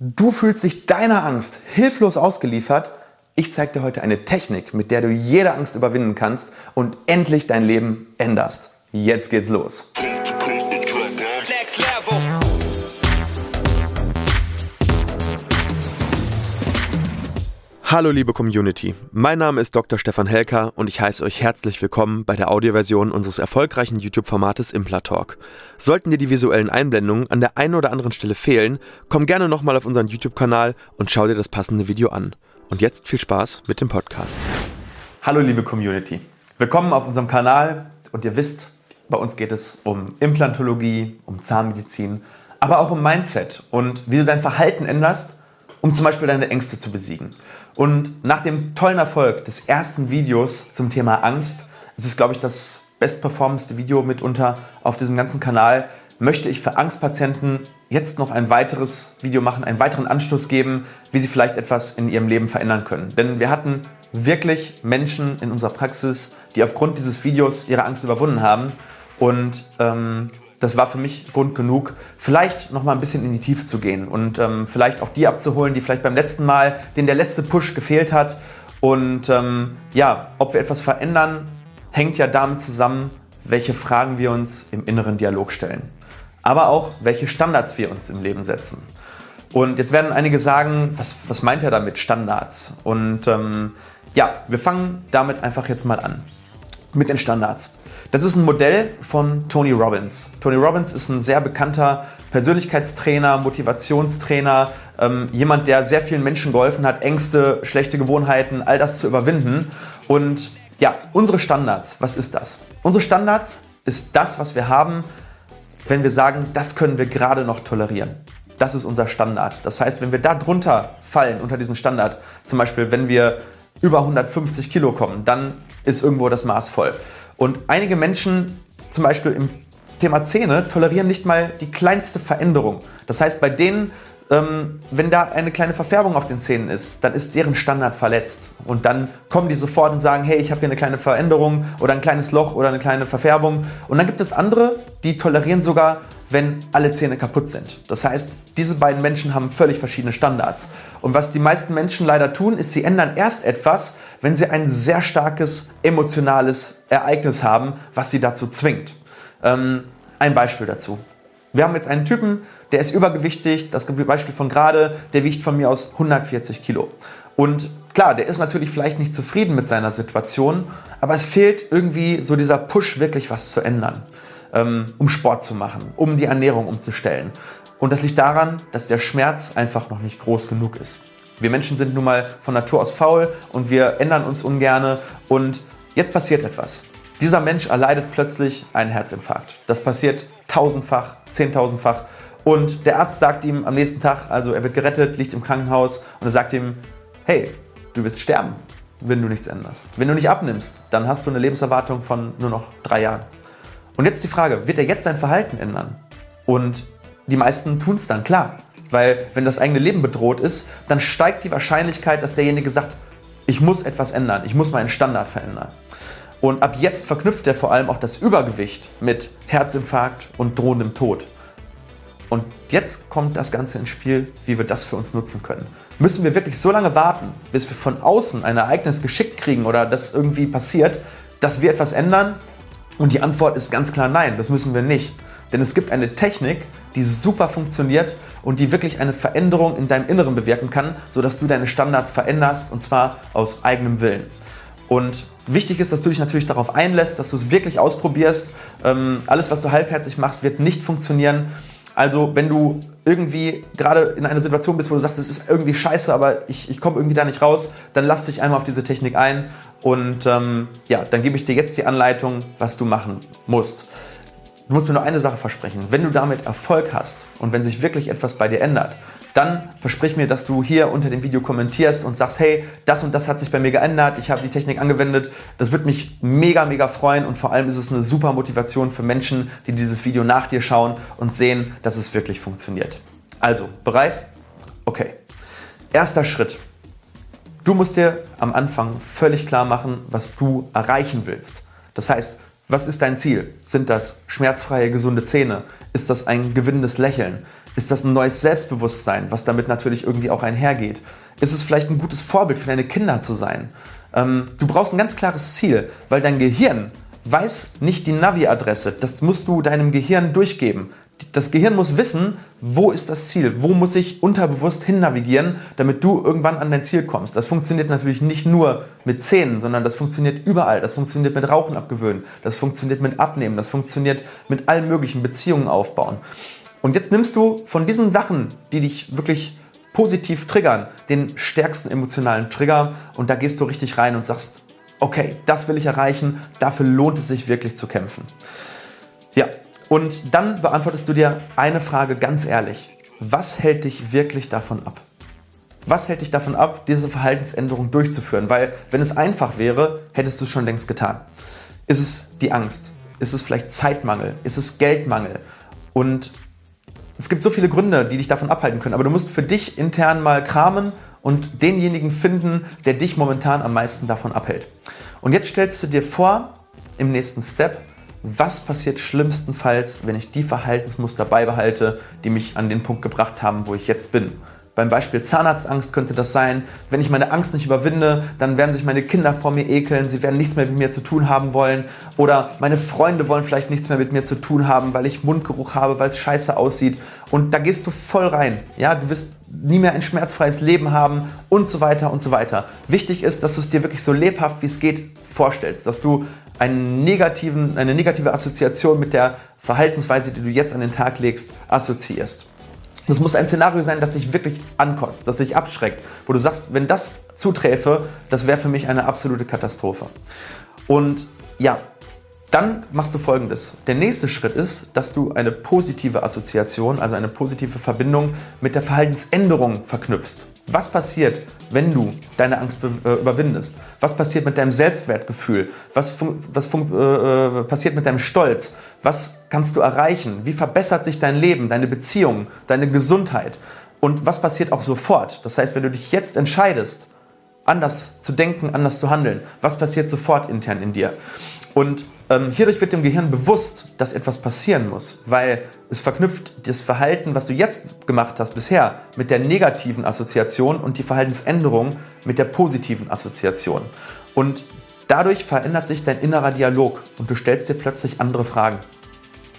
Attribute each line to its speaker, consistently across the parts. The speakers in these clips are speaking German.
Speaker 1: Du fühlst dich deiner Angst hilflos ausgeliefert. Ich zeige dir heute eine Technik, mit der du jede Angst überwinden kannst und endlich dein Leben änderst. Jetzt geht's los. Hallo liebe Community, mein Name ist Dr. Stefan Helker und ich heiße euch herzlich willkommen bei der Audioversion unseres erfolgreichen YouTube-Formates Implatalk. Sollten dir die visuellen Einblendungen an der einen oder anderen Stelle fehlen, komm gerne nochmal auf unseren YouTube-Kanal und schau dir das passende Video an. Und jetzt viel Spaß mit dem Podcast. Hallo liebe Community, willkommen auf unserem Kanal und ihr wisst, bei uns geht es um Implantologie, um Zahnmedizin, aber auch um Mindset und wie du dein Verhalten änderst, um zum Beispiel deine Ängste zu besiegen. Und nach dem tollen Erfolg des ersten Videos zum Thema Angst, es ist, glaube ich, das bestperformendste Video mitunter auf diesem ganzen Kanal, möchte ich für Angstpatienten jetzt noch ein weiteres Video machen, einen weiteren Anstoß geben, wie sie vielleicht etwas in ihrem Leben verändern können. Denn wir hatten wirklich Menschen in unserer Praxis, die aufgrund dieses Videos ihre Angst überwunden haben. Und ähm, das war für mich Grund genug, vielleicht noch mal ein bisschen in die Tiefe zu gehen und ähm, vielleicht auch die abzuholen, die vielleicht beim letzten Mal, denen der letzte Push gefehlt hat. Und ähm, ja, ob wir etwas verändern, hängt ja damit zusammen, welche Fragen wir uns im inneren Dialog stellen. Aber auch, welche Standards wir uns im Leben setzen. Und jetzt werden einige sagen, was, was meint er damit, Standards? Und ähm, ja, wir fangen damit einfach jetzt mal an. Mit den Standards. Das ist ein Modell von Tony Robbins. Tony Robbins ist ein sehr bekannter Persönlichkeitstrainer, Motivationstrainer, ähm, jemand, der sehr vielen Menschen geholfen hat, Ängste, schlechte Gewohnheiten, all das zu überwinden. Und ja, unsere Standards, was ist das? Unsere Standards ist das, was wir haben, wenn wir sagen, das können wir gerade noch tolerieren. Das ist unser Standard. Das heißt, wenn wir da drunter fallen, unter diesen Standard, zum Beispiel, wenn wir über 150 Kilo kommen, dann ist irgendwo das Maß voll. Und einige Menschen, zum Beispiel im Thema Zähne, tolerieren nicht mal die kleinste Veränderung. Das heißt, bei denen, ähm, wenn da eine kleine Verfärbung auf den Zähnen ist, dann ist deren Standard verletzt. Und dann kommen die sofort und sagen, hey, ich habe hier eine kleine Veränderung oder ein kleines Loch oder eine kleine Verfärbung. Und dann gibt es andere, die tolerieren sogar wenn alle Zähne kaputt sind. Das heißt, diese beiden Menschen haben völlig verschiedene Standards. Und was die meisten Menschen leider tun, ist, sie ändern erst etwas, wenn sie ein sehr starkes emotionales Ereignis haben, was sie dazu zwingt. Ähm, ein Beispiel dazu. Wir haben jetzt einen Typen, der ist übergewichtig, das Beispiel von gerade, der wiegt von mir aus 140 Kilo. Und klar, der ist natürlich vielleicht nicht zufrieden mit seiner Situation, aber es fehlt irgendwie so dieser Push, wirklich was zu ändern ähm, um Sport zu machen, um die Ernährung umzustellen. Und das liegt daran, dass der Schmerz einfach noch nicht groß genug ist. Wir Menschen sind nun mal von Natur aus faul und wir ändern uns ungerne. Und jetzt passiert etwas. Dieser Mensch erleidet plötzlich einen Herzinfarkt. Das passiert tausendfach, zehntausendfach. Und der Arzt sagt ihm am nächsten Tag, also er wird gerettet, liegt im Krankenhaus und er sagt ihm, hey, du wirst sterben, wenn du nichts änderst. Wenn du nicht abnimmst, dann hast du eine Lebenserwartung von nur noch drei Jahren. Und jetzt die Frage, wird er jetzt sein Verhalten ändern? Und die meisten tun es dann, klar. Weil wenn das eigene Leben bedroht ist, dann steigt die Wahrscheinlichkeit, dass derjenige sagt, ich muss etwas ändern, ich muss meinen Standard verändern. Und ab jetzt verknüpft er vor allem auch das Übergewicht mit Herzinfarkt und drohendem Tod. Und jetzt kommt das Ganze ins Spiel, wie wir das für uns nutzen können. Müssen wir wirklich so lange warten, bis wir von außen ein Ereignis geschickt kriegen oder das irgendwie passiert, dass wir etwas ändern? Und die Antwort ist ganz klar nein, das müssen wir nicht. Denn es gibt eine Technik, die super funktioniert und die wirklich eine Veränderung in deinem Inneren bewirken kann, sodass du deine Standards veränderst und zwar aus eigenem Willen. Und wichtig ist, dass du dich natürlich darauf einlässt, dass du es wirklich ausprobierst. Ähm, alles, was du halbherzig machst, wird nicht funktionieren. Also, wenn du irgendwie gerade in einer Situation bist, wo du sagst, es ist irgendwie scheiße, aber ich, ich komme irgendwie da nicht raus, dann lass dich einmal auf diese Technik ein und ähm, ja, dann gebe ich dir jetzt die Anleitung, was du machen musst. Du musst mir nur eine Sache versprechen. Wenn du damit Erfolg hast und wenn sich wirklich etwas bei dir ändert, dann versprich mir, dass du hier unter dem Video kommentierst und sagst, hey, das und das hat sich bei mir geändert, ich habe die Technik angewendet. Das würde mich mega, mega freuen und vor allem ist es eine super Motivation für Menschen, die dieses Video nach dir schauen und sehen, dass es wirklich funktioniert. Also, bereit? Okay. Erster Schritt. Du musst dir am Anfang völlig klar machen, was du erreichen willst. Das heißt, was ist dein Ziel? Sind das schmerzfreie, gesunde Zähne? Ist das ein gewinnendes Lächeln? Ist das ein neues Selbstbewusstsein, was damit natürlich irgendwie auch einhergeht? Ist es vielleicht ein gutes Vorbild für deine Kinder zu sein? Ähm, du brauchst ein ganz klares Ziel, weil dein Gehirn weiß nicht die Navi-Adresse. Das musst du deinem Gehirn durchgeben. Das Gehirn muss wissen, wo ist das Ziel, wo muss ich unterbewusst hin navigieren, damit du irgendwann an dein Ziel kommst. Das funktioniert natürlich nicht nur mit Zähnen, sondern das funktioniert überall. Das funktioniert mit Rauchen abgewöhnen, das funktioniert mit Abnehmen, das funktioniert mit allen möglichen Beziehungen aufbauen. Und jetzt nimmst du von diesen Sachen, die dich wirklich positiv triggern, den stärksten emotionalen Trigger und da gehst du richtig rein und sagst, okay, das will ich erreichen, dafür lohnt es sich wirklich zu kämpfen. Ja, und dann beantwortest du dir eine Frage ganz ehrlich. Was hält dich wirklich davon ab? Was hält dich davon ab, diese Verhaltensänderung durchzuführen? Weil wenn es einfach wäre, hättest du es schon längst getan. Ist es die Angst? Ist es vielleicht Zeitmangel? Ist es Geldmangel? Und es gibt so viele Gründe, die dich davon abhalten können, aber du musst für dich intern mal kramen und denjenigen finden, der dich momentan am meisten davon abhält. Und jetzt stellst du dir vor, im nächsten Step, was passiert schlimmstenfalls, wenn ich die Verhaltensmuster beibehalte, die mich an den Punkt gebracht haben, wo ich jetzt bin. Beim Beispiel Zahnarztangst könnte das sein, wenn ich meine Angst nicht überwinde, dann werden sich meine Kinder vor mir ekeln, sie werden nichts mehr mit mir zu tun haben wollen. Oder meine Freunde wollen vielleicht nichts mehr mit mir zu tun haben, weil ich Mundgeruch habe, weil es scheiße aussieht und da gehst du voll rein. Ja, du wirst nie mehr ein schmerzfreies Leben haben und so weiter und so weiter. Wichtig ist, dass du es dir wirklich so lebhaft wie es geht vorstellst, dass du einen negativen, eine negative Assoziation mit der Verhaltensweise, die du jetzt an den Tag legst, assoziierst. Das muss ein Szenario sein, das sich wirklich ankotzt, das sich abschreckt, wo du sagst, wenn das zuträfe, das wäre für mich eine absolute Katastrophe. Und ja, dann machst du folgendes. Der nächste Schritt ist, dass du eine positive Assoziation, also eine positive Verbindung mit der Verhaltensänderung verknüpfst. Was passiert, wenn du deine Angst äh, überwindest? Was passiert mit deinem Selbstwertgefühl? Was, was äh, äh, passiert mit deinem Stolz? Was kannst du erreichen? Wie verbessert sich dein Leben, deine Beziehung, deine Gesundheit? Und was passiert auch sofort? Das heißt, wenn du dich jetzt entscheidest, anders zu denken, anders zu handeln, was passiert sofort intern in dir? Und hierdurch wird dem Gehirn bewusst, dass etwas passieren muss, weil es verknüpft das Verhalten, was du jetzt gemacht hast bisher, mit der negativen Assoziation und die Verhaltensänderung mit der positiven Assoziation. Und dadurch verändert sich dein innerer Dialog und du stellst dir plötzlich andere Fragen.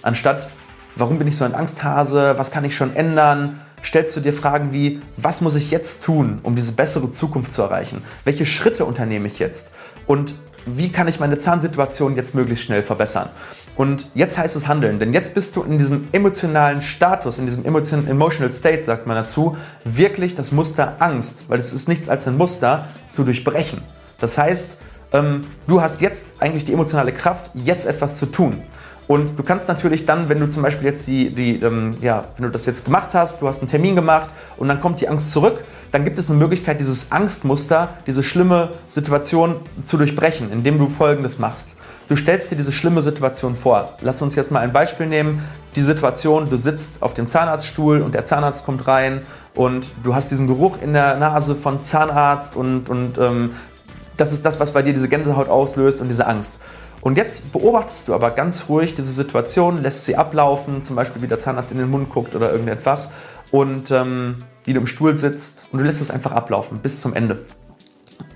Speaker 1: Anstatt, warum bin ich so ein Angsthase, was kann ich schon ändern, stellst du dir Fragen wie, was muss ich jetzt tun, um diese bessere Zukunft zu erreichen? Welche Schritte unternehme ich jetzt? Und wie kann ich meine Zahnsituation jetzt möglichst schnell verbessern? Und jetzt heißt es handeln, denn jetzt bist du in diesem emotionalen Status, in diesem emotional state, sagt man dazu, wirklich das Muster Angst, weil es ist nichts als ein Muster, zu durchbrechen. Das heißt, ähm, du hast jetzt eigentlich die emotionale Kraft, jetzt etwas zu tun. Und du kannst natürlich dann, wenn du zum Beispiel jetzt die, die ähm, ja, wenn du das jetzt gemacht hast, du hast einen Termin gemacht und dann kommt die Angst zurück, dann gibt es eine Möglichkeit, dieses Angstmuster, diese schlimme Situation zu durchbrechen, indem du Folgendes machst. Du stellst dir diese schlimme Situation vor. Lass uns jetzt mal ein Beispiel nehmen. Die Situation, du sitzt auf dem Zahnarztstuhl und der Zahnarzt kommt rein und du hast diesen Geruch in der Nase von Zahnarzt und, und ähm, das ist das, was bei dir diese Gänsehaut auslöst und diese Angst. Und jetzt beobachtest du aber ganz ruhig diese Situation, lässt sie ablaufen, zum Beispiel wie der Zahnarzt in den Mund guckt oder irgendetwas und ähm, wie du im Stuhl sitzt und du lässt es einfach ablaufen bis zum Ende.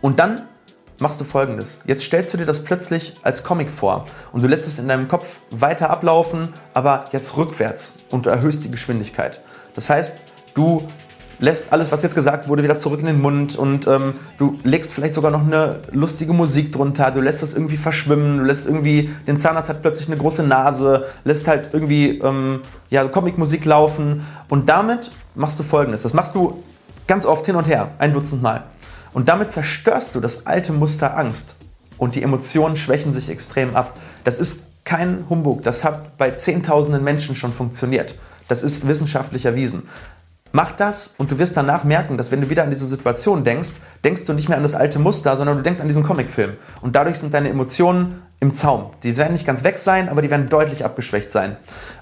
Speaker 1: Und dann machst du folgendes. Jetzt stellst du dir das plötzlich als Comic vor und du lässt es in deinem Kopf weiter ablaufen, aber jetzt rückwärts und du erhöhst die Geschwindigkeit. Das heißt, du lässt alles, was jetzt gesagt wurde, wieder zurück in den Mund und ähm, du legst vielleicht sogar noch eine lustige Musik drunter, du lässt das irgendwie verschwimmen, du lässt irgendwie, den Zahnarzt hat plötzlich eine große Nase, lässt halt irgendwie ähm, ja, Comicmusik laufen und damit machst du folgendes, das machst du ganz oft hin und her, ein Dutzend Mal und damit zerstörst du das alte Muster Angst und die Emotionen schwächen sich extrem ab. Das ist kein Humbug, das hat bei Zehntausenden Menschen schon funktioniert. Das ist wissenschaftlich erwiesen. Mach das und du wirst danach merken, dass wenn du wieder an diese Situation denkst, denkst du nicht mehr an das alte Muster, sondern du denkst an diesen Comicfilm. Und dadurch sind deine Emotionen im Zaum. Die werden nicht ganz weg sein, aber die werden deutlich abgeschwächt sein.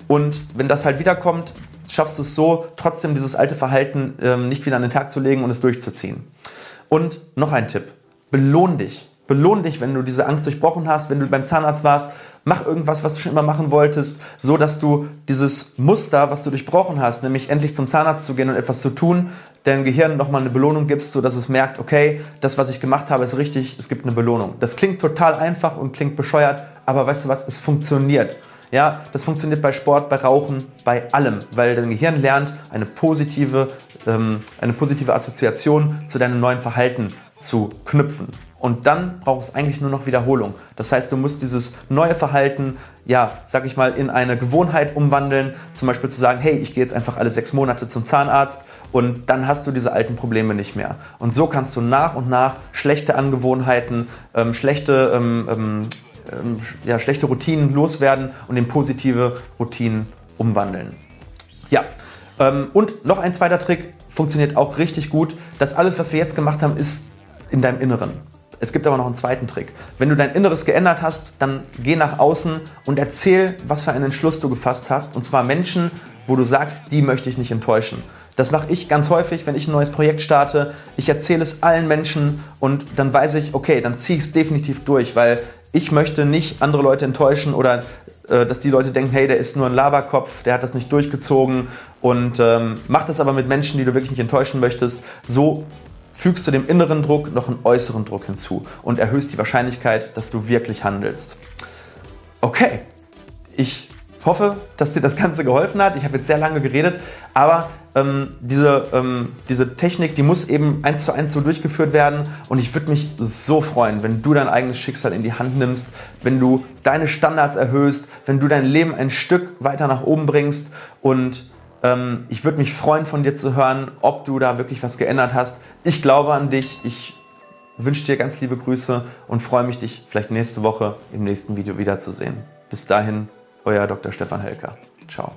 Speaker 1: Und wenn das halt wiederkommt, schaffst du es so, trotzdem dieses alte Verhalten ähm, nicht wieder an den Tag zu legen und es durchzuziehen. Und noch ein Tipp. Belohn dich. Belohn dich, wenn du diese Angst durchbrochen hast, wenn du beim Zahnarzt warst. Mach irgendwas, was du schon immer machen wolltest, so dass du dieses Muster, was du durchbrochen hast, nämlich endlich zum Zahnarzt zu gehen und etwas zu tun, deinem Gehirn nochmal eine Belohnung gibst, sodass es merkt, okay, das, was ich gemacht habe, ist richtig, es gibt eine Belohnung. Das klingt total einfach und klingt bescheuert, aber weißt du was, es funktioniert. Ja, das funktioniert bei Sport, bei Rauchen, bei allem, weil dein Gehirn lernt, eine positive, ähm, eine positive Assoziation zu deinem neuen Verhalten zu knüpfen. Und dann braucht es eigentlich nur noch Wiederholung. Das heißt, du musst dieses neue Verhalten, ja, sag ich mal, in eine Gewohnheit umwandeln. Zum Beispiel zu sagen, hey, ich gehe jetzt einfach alle sechs Monate zum Zahnarzt und dann hast du diese alten Probleme nicht mehr. Und so kannst du nach und nach schlechte Angewohnheiten, ähm, schlechte ähm, ähm ähm, ja, schlechte Routinen loswerden und in positive Routinen umwandeln. Ja, ähm, und noch ein zweiter Trick funktioniert auch richtig gut. Das alles, was wir jetzt gemacht haben, ist in deinem Inneren. Es gibt aber noch einen zweiten Trick. Wenn du dein Inneres geändert hast, dann geh nach außen und erzähl, was für einen Entschluss du gefasst hast. Und zwar Menschen, wo du sagst, die möchte ich nicht enttäuschen. Das mache ich ganz häufig, wenn ich ein neues Projekt starte. Ich erzähle es allen Menschen und dann weiß ich, okay, dann ziehe ich es definitiv durch, weil ich möchte nicht andere Leute enttäuschen oder äh, dass die Leute denken, hey, der ist nur ein Laberkopf, der hat das nicht durchgezogen und ähm, mach das aber mit Menschen, die du wirklich nicht enttäuschen möchtest. So fügst du dem inneren Druck noch einen äußeren Druck hinzu und erhöhst die Wahrscheinlichkeit, dass du wirklich handelst. Okay, ich hoffe, dass dir das Ganze geholfen hat. Ich habe jetzt sehr lange geredet, aber ähm, diese, ähm, diese Technik, die muss eben eins zu eins so durchgeführt werden. Und ich würde mich so freuen, wenn du dein eigenes Schicksal in die Hand nimmst, wenn du deine Standards erhöhst, wenn du dein Leben ein Stück weiter nach oben bringst. Und ähm, ich würde mich freuen, von dir zu hören, ob du da wirklich was geändert hast. Ich glaube an dich. Ich wünsche dir ganz liebe Grüße und freue mich, dich vielleicht nächste Woche im nächsten Video wiederzusehen. Bis dahin, euer Dr. Stefan Helker. Ciao.